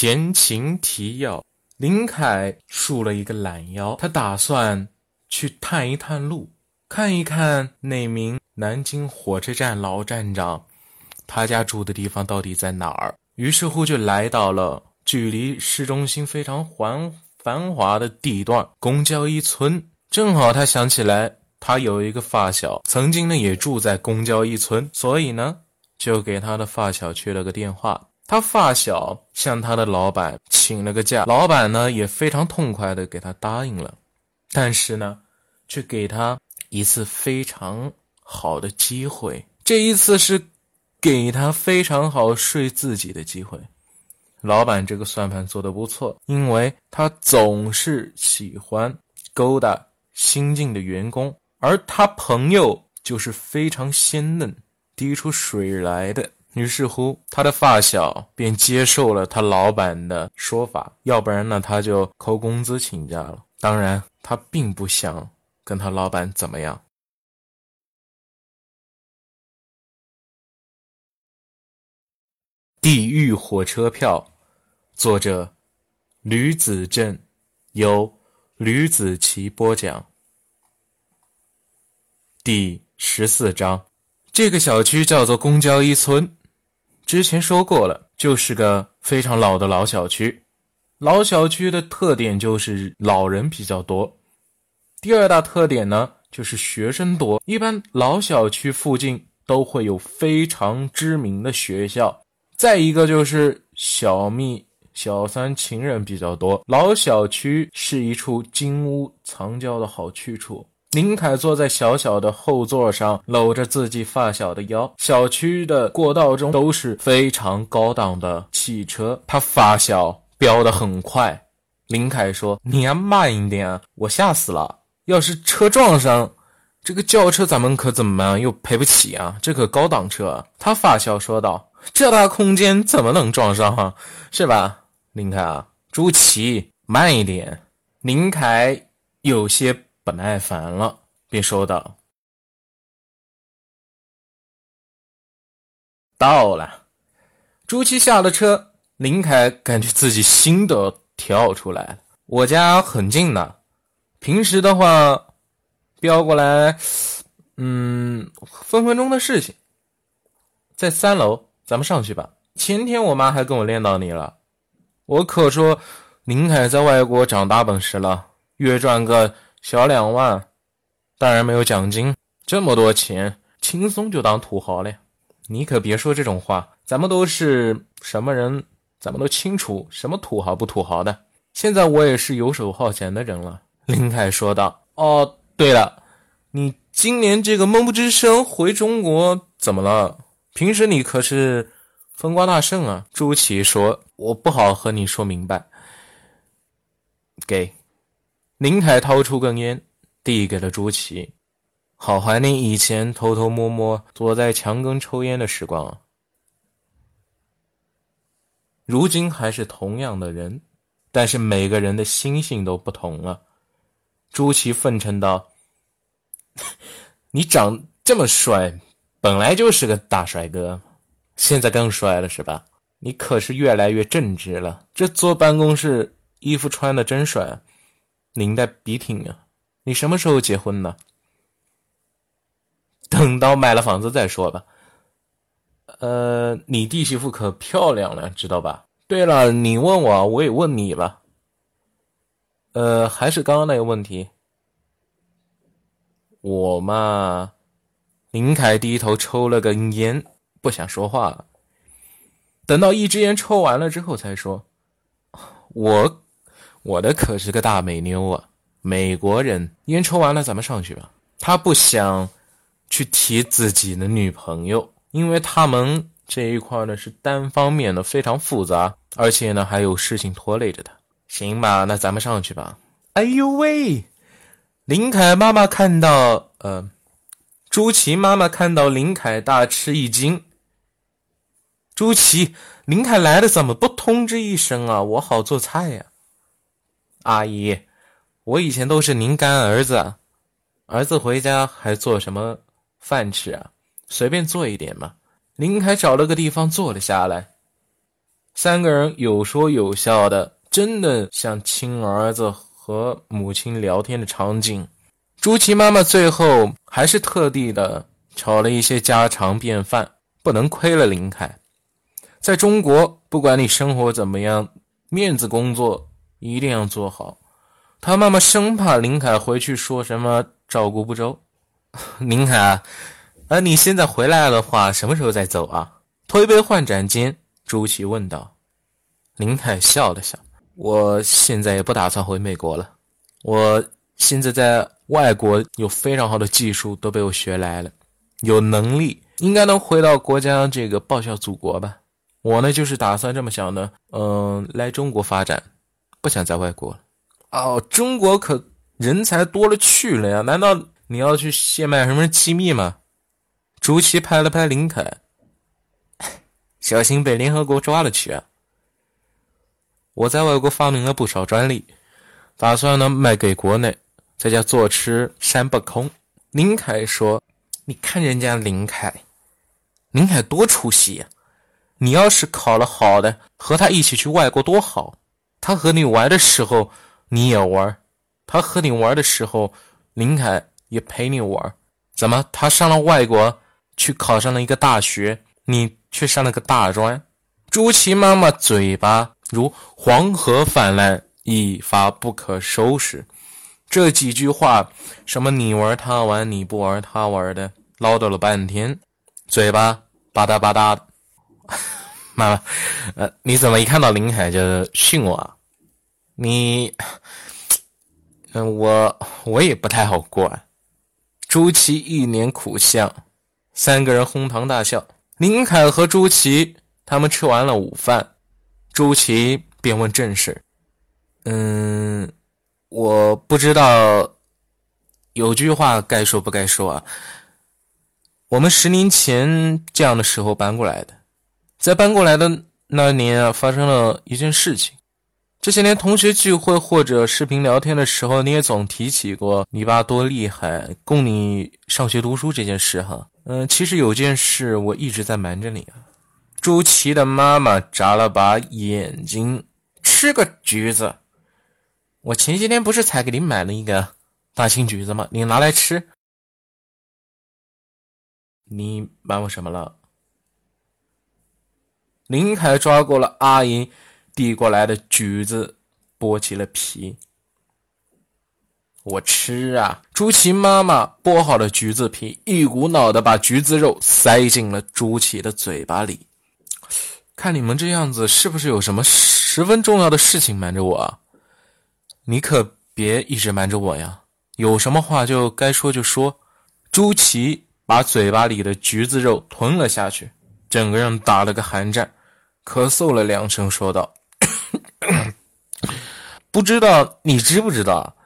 前情提要：林凯竖了一个懒腰，他打算去探一探路，看一看那名南京火车站老站长，他家住的地方到底在哪儿。于是乎，就来到了距离市中心非常繁繁华的地段——公交一村。正好他想起来，他有一个发小，曾经呢也住在公交一村，所以呢，就给他的发小去了个电话。他发小向他的老板请了个假，老板呢也非常痛快的给他答应了，但是呢，却给他一次非常好的机会。这一次是给他非常好睡自己的机会。老板这个算盘做的不错，因为他总是喜欢勾搭新进的员工，而他朋友就是非常鲜嫩、滴出水来的。于是乎，他的发小便接受了他老板的说法，要不然呢，他就扣工资请假了。当然，他并不想跟他老板怎么样。地狱火车票，作者吕子正，由吕子奇播讲。第十四章，这个小区叫做公交一村。之前说过了，就是个非常老的老小区。老小区的特点就是老人比较多。第二大特点呢，就是学生多。一般老小区附近都会有非常知名的学校。再一个就是小蜜、小三、情人比较多。老小区是一处金屋藏娇的好去处。林凯坐在小小的后座上，搂着自己发小的腰。小区的过道中都是非常高档的汽车，他发小飙得很快。林凯说：“你要慢一点，我吓死了。要是车撞上，这个轿车咱们可怎么办？又赔不起啊！这可高档车。”他发小说道：“这大空间怎么能撞上啊？是吧？”林凯啊，朱祁，慢一点。林凯有些。不耐烦了，便说道：“到了。”朱七下了车，林凯感觉自己心都跳出来了。我家很近的，平时的话，飙过来，嗯，分分钟的事情。在三楼，咱们上去吧。前天我妈还跟我练到你了，我可说林凯在外国长大本事了，月赚个。小两万，当然没有奖金。这么多钱，轻松就当土豪了。你可别说这种话，咱们都是什么人，咱们都清楚什么土豪不土豪的。现在我也是游手好闲的人了。林凯说道：“哦，对了，你今年这个闷不吱声回中国怎么了？平时你可是风光大盛啊。”朱祁说：“我不好和你说明白。”给。林凯掏出根烟，递给了朱祁，好怀念以前偷偷摸摸躲在墙根抽烟的时光啊！如今还是同样的人，但是每个人的心性都不同了。朱祁奉承道：“ 你长这么帅，本来就是个大帅哥，现在更帅了是吧？你可是越来越正直了。这坐办公室，衣服穿的真帅。”领带笔挺啊！你什么时候结婚呢？等到买了房子再说吧。呃，你弟媳妇可漂亮了，知道吧？对了，你问我，我也问你吧。呃，还是刚刚那个问题。我嘛，林凯低头抽了根烟，不想说话了。等到一支烟抽完了之后，才说：“我。”我的可是个大美妞啊！美国人烟抽完了，咱们上去吧。他不想去提自己的女朋友，因为他们这一块呢是单方面的，非常复杂，而且呢还有事情拖累着他。行吧，那咱们上去吧。哎呦喂！林凯妈妈看到，呃，朱琪妈妈看到林凯大吃一惊。朱琪，林凯来了，怎么不通知一声啊？我好做菜呀。阿姨，我以前都是您干儿子，儿子回家还做什么饭吃啊？随便做一点嘛。林凯找了个地方坐了下来，三个人有说有笑的，真的像亲儿子和母亲聊天的场景。朱琪妈妈最后还是特地的炒了一些家常便饭，不能亏了林凯。在中国，不管你生活怎么样，面子工作一定要做好。他妈妈生怕林凯回去说什么照顾不周。林凯，呃，你现在回来的话，什么时候再走啊？推杯换盏间，朱琪问道。林凯笑了笑：“我现在也不打算回美国了，我现在在。”外国有非常好的技术都被我学来了，有能力应该能回到国家这个报效祖国吧。我呢就是打算这么想的，嗯，来中国发展，不想在外国了。哦，中国可人才多了去了呀，难道你要去献卖什么机密吗？朱祁拍了拍林凯，小心被联合国抓了去啊！我在外国发明了不少专利，打算呢卖给国内。在家坐吃山不空。林凯说：“你看人家林凯，林凯多出息呀！你要是考了好的，和他一起去外国多好。他和你玩的时候，你也玩；他和你玩的时候，林凯也陪你玩。怎么，他上了外国去考上了一个大学，你却上了个大专？”朱琪妈妈嘴巴如黄河泛滥，一发不可收拾。这几句话，什么你玩他玩，你不玩他玩的，唠叨了半天，嘴巴吧嗒吧嗒的。妈，呃，你怎么一看到林凯就训我？啊？你，嗯，我我也不太好过啊。朱祁一脸苦相，三个人哄堂大笑。林凯和朱祁他们吃完了午饭，朱祁便问正事，嗯。我不知道，有句话该说不该说啊。我们十年前这样的时候搬过来的，在搬过来的那年啊，发生了一件事情。这些年同学聚会或者视频聊天的时候，你也总提起过你爸多厉害，供你上学读书这件事哈。嗯，其实有件事我一直在瞒着你啊。朱琪的妈妈眨了把眼睛，吃个橘子。我前些天不是才给你买了一个大青橘子吗？你拿来吃。你瞒我什么了？林凯抓过了阿姨递过来的橘子，剥起了皮。我吃啊！朱琪妈妈剥好了橘子皮，一股脑的把橘子肉塞进了朱琪的嘴巴里。看你们这样子，是不是有什么十分重要的事情瞒着我啊？你可别一直瞒着我呀！有什么话就该说就说。朱琪把嘴巴里的橘子肉吞了下去，整个人打了个寒战，咳嗽了两声，说道：“ 不知道你知不知道，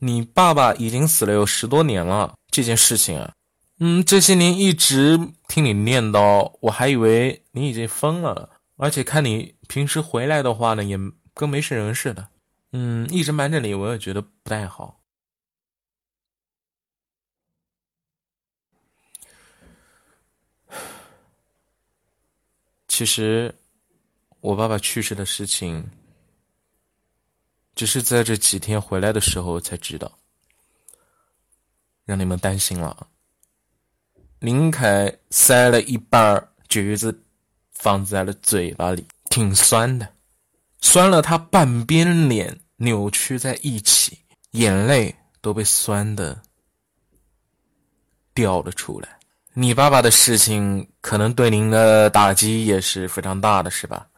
你爸爸已经死了有十多年了。这件事情啊，嗯，这些年一直听你念叨，我还以为你已经疯了。而且看你平时回来的话呢，也跟没事人似的。”嗯，一直瞒着你，我也觉得不太好。其实，我爸爸去世的事情，只是在这几天回来的时候才知道，让你们担心了。林凯塞了一半橘子放在了嘴巴里，挺酸的。酸了，他半边脸扭曲在一起，眼泪都被酸的掉了出来。你爸爸的事情可能对您的打击也是非常大的，是吧？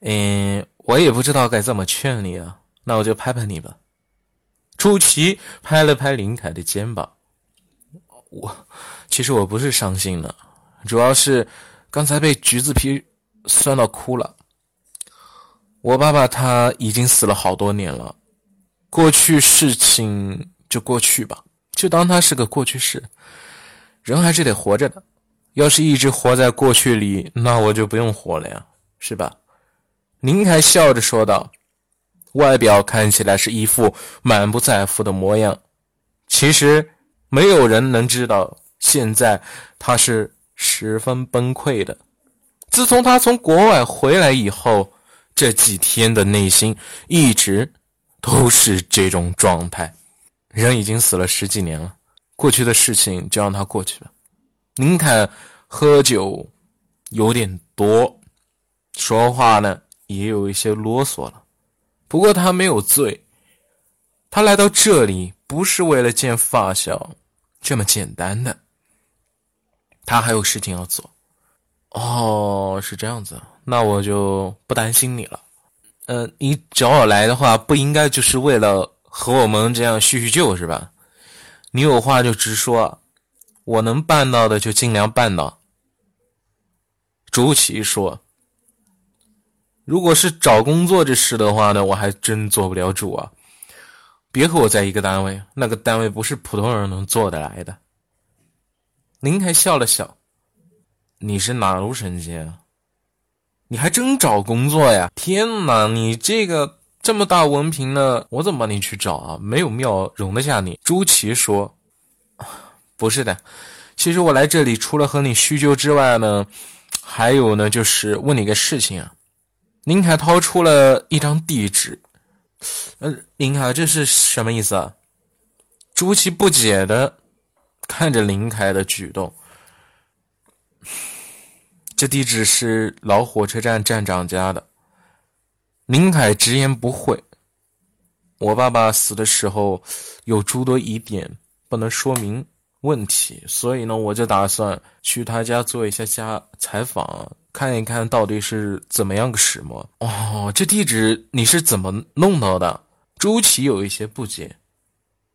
嗯，我也不知道该怎么劝你啊，那我就拍拍你吧。朱琪拍了拍林凯的肩膀，我其实我不是伤心的，主要是刚才被橘子皮酸到哭了。我爸爸他已经死了好多年了，过去事情就过去吧，就当他是个过去式。人还是得活着的，要是一直活在过去里，那我就不用活了呀，是吧？林凯笑着说道，外表看起来是一副满不在乎的模样，其实没有人能知道，现在他是十分崩溃的。自从他从国外回来以后，这几天的内心一直都是这种状态。人已经死了十几年了，过去的事情就让它过去了。林凯喝酒有点多，说话呢也有一些啰嗦了。不过他没有醉，他来到这里不是为了见发小这么简单的，他还有事情要做。哦，是这样子，那我就不担心你了。嗯，你找我来的话，不应该就是为了和我们这样叙叙旧是吧？你有话就直说，我能办到的就尽量办到。朱祁说：“如果是找工作这事的话呢，我还真做不了主啊。别和我在一个单位，那个单位不是普通人能做得来的。”林凯笑了笑。你是哪路神仙啊？你还真找工作呀？天哪，你这个这么大文凭呢，我怎么帮你去找啊？没有庙容得下你。朱祁说：“不是的，其实我来这里除了和你叙旧之外呢，还有呢，就是问你个事情啊。”林凯掏出了一张地址，呃，林凯，这是什么意思啊？朱祁不解的看着林凯的举动。这地址是老火车站站长家的。林凯直言不讳：“我爸爸死的时候有诸多疑点，不能说明问题，所以呢，我就打算去他家做一下家采访，看一看到底是怎么样个始末。”哦，这地址你是怎么弄到的？朱祁有一些不解：“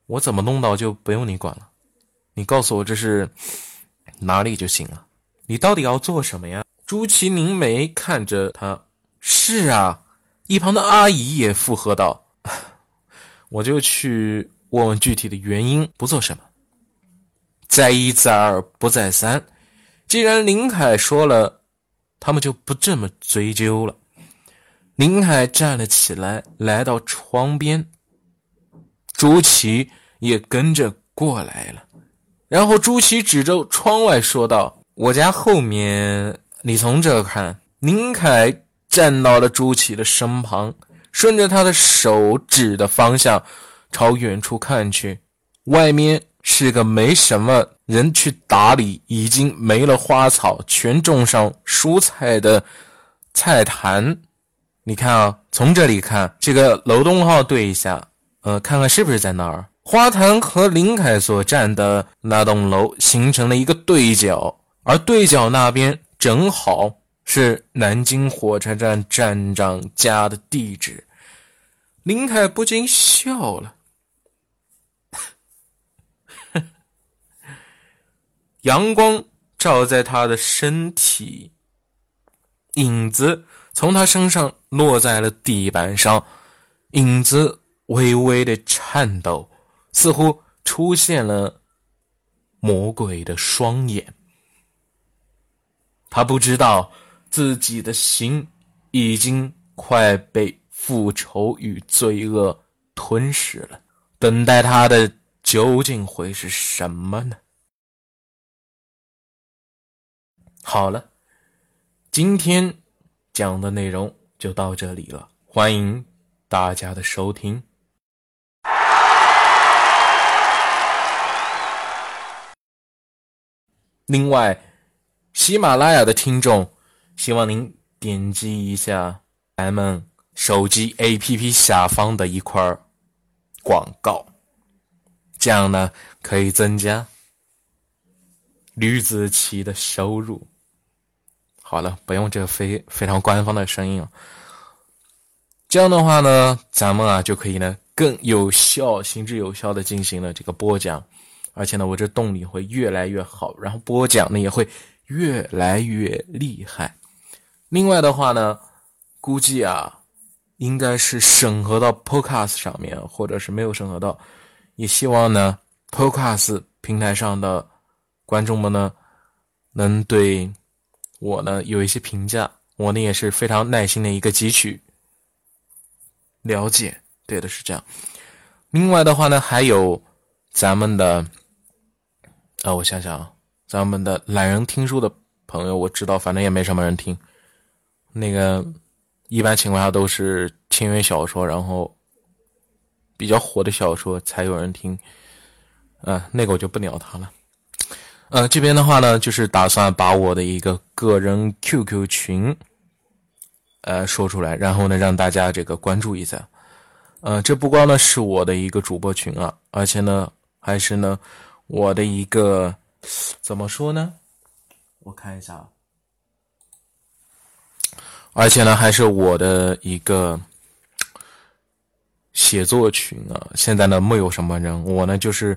我怎么弄到就不用你管了，你告诉我这是哪里就行了。”你到底要做什么呀？朱祁凝眉看着他。是啊，一旁的阿姨也附和道：“ 我就去问问具体的原因，不做什么。再一再二不再三，既然林凯说了，他们就不这么追究了。”林凯站了起来，来到窗边，朱祁也跟着过来了。然后朱祁指着窗外说道。我家后面，你从这看。林凯站到了朱祁的身旁，顺着他的手指的方向，朝远处看去。外面是个没什么人去打理，已经没了花草，全种上蔬菜的菜坛。你看啊，从这里看，这个楼栋号对一下，呃，看看是不是在那儿？花坛和林凯所站的那栋楼形成了一个对角。而对角那边正好是南京火车站站长家的地址，林凯不禁笑了。阳光照在他的身体，影子从他身上落在了地板上，影子微微的颤抖，似乎出现了魔鬼的双眼。他不知道自己的心已经快被复仇与罪恶吞噬了，等待他的究竟会是什么呢？好了，今天讲的内容就到这里了，欢迎大家的收听。另外。喜马拉雅的听众，希望您点击一下咱们手机 APP 下方的一块广告，这样呢可以增加吕子奇的收入。好了，不用这个非非常官方的声音了。这样的话呢，咱们啊就可以呢更有效、行之有效的进行了这个播讲，而且呢，我这动力会越来越好，然后播讲呢也会。越来越厉害。另外的话呢，估计啊，应该是审核到 Podcast 上面，或者是没有审核到。也希望呢，Podcast 平台上的观众们呢，能对我呢有一些评价。我呢也是非常耐心的一个汲取了解。对的，是这样。另外的话呢，还有咱们的，啊，我想想啊。咱们的懒人听书的朋友，我知道，反正也没什么人听。那个一般情况下都是签约小说，然后比较火的小说才有人听。啊，那个我就不鸟他了。呃，这边的话呢，就是打算把我的一个个人 QQ 群，呃，说出来，然后呢，让大家这个关注一下。呃，这不光呢是我的一个主播群啊，而且呢，还是呢我的一个怎么说呢？我看一下啊，而且呢，还是我的一个写作群啊。现在呢，没有什么人，我呢就是。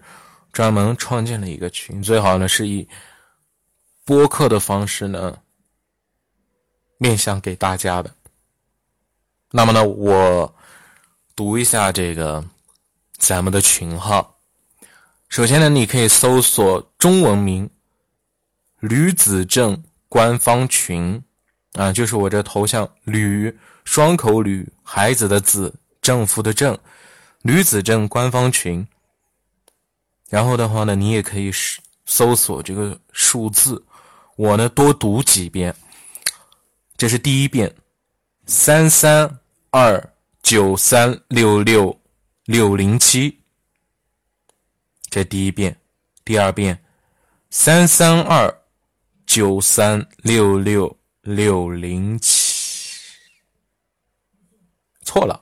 专门创建了一个群，最好呢是以播客的方式呢面向给大家的。那么呢，我读一下这个咱们的群号。首先呢，你可以搜索中文名“吕子正官方群”，啊，就是我这头像“吕”双口“吕”孩子的“子”政府的“政”，吕子正官方群。然后的话呢，你也可以搜索这个数字，我呢多读几遍。这是第一遍，三三二九三六六六零七。这第一遍，第二遍，三三二九三六六六零七。错了，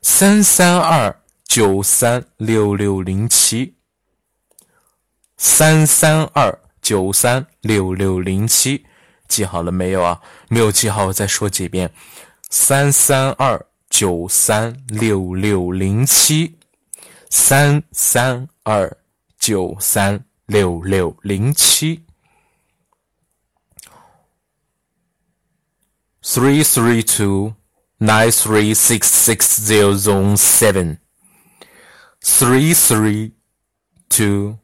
三三二。九三六六零七，三三二九三六六零七，记好了没有啊？没有记好，我再说几遍：三三二九三六六零七，三三二九三六六零七，three three two nine three six six zero zero seven。Three three two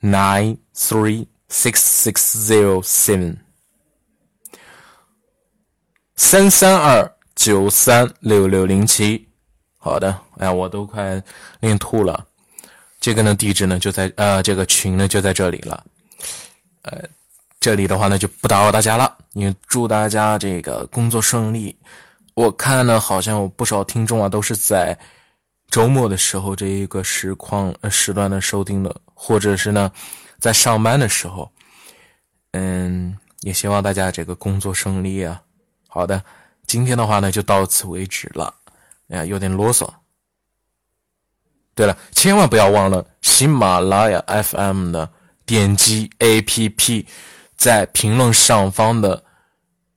nine three six six zero seven 三三二九三六六零七，好的，哎呀，我都快念吐了。这个呢，地址呢就在呃，这个群呢就在这里了。呃，这里的话呢就不打扰大家了，也祝大家这个工作顺利。我看呢，好像有不少听众啊都是在。周末的时候，这一个时况呃时段的收听的，或者是呢，在上班的时候，嗯，也希望大家这个工作顺利啊。好的，今天的话呢就到此为止了，哎呀，有点啰嗦。对了，千万不要忘了喜马拉雅 FM 的点击 APP，在评论上方的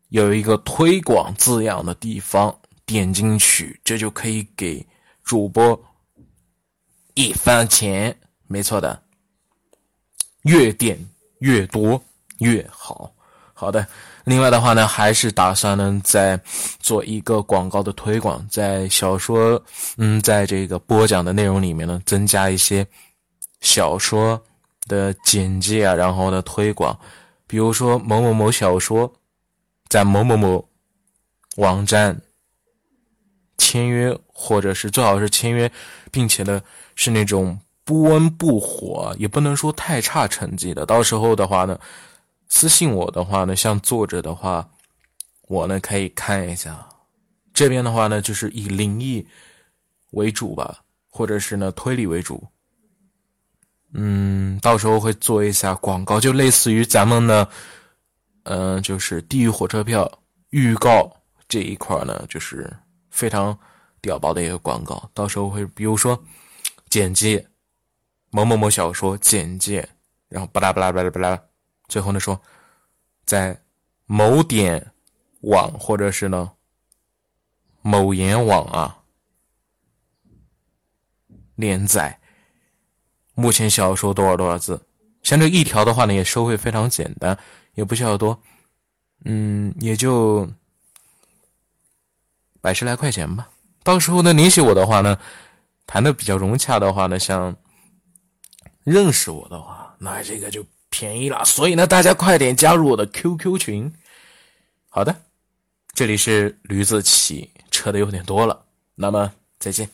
有一个推广字样的地方，点进去，这就可以给。主播一分钱，没错的，越点越多越好。好的，另外的话呢，还是打算呢再做一个广告的推广，在小说嗯，在这个播讲的内容里面呢，增加一些小说的简介啊，然后呢推广，比如说某某某小说在某某某网站。签约，或者是最好是签约，并且呢是那种不温不火，也不能说太差成绩的。到时候的话呢，私信我的话呢，像作者的话，我呢可以看一下。这边的话呢，就是以灵异为主吧，或者是呢推理为主。嗯，到时候会做一下广告，就类似于咱们呢，嗯，就是地狱火车票预告这一块呢，就是。非常屌爆的一个广告，到时候会比如说简介，某某某小说简介，然后巴拉巴拉巴拉巴拉，最后呢说在某点网或者是呢某言网啊连载，目前小说多少多少字，像这一条的话呢也收费非常简单，也不需要多，嗯，也就。百十来块钱吧，到时候呢联系我的话呢，谈的比较融洽的话呢，像认识我的话，那这个就便宜了。所以呢，大家快点加入我的 QQ 群。好的，这里是驴子骑车的有点多了，那么再见。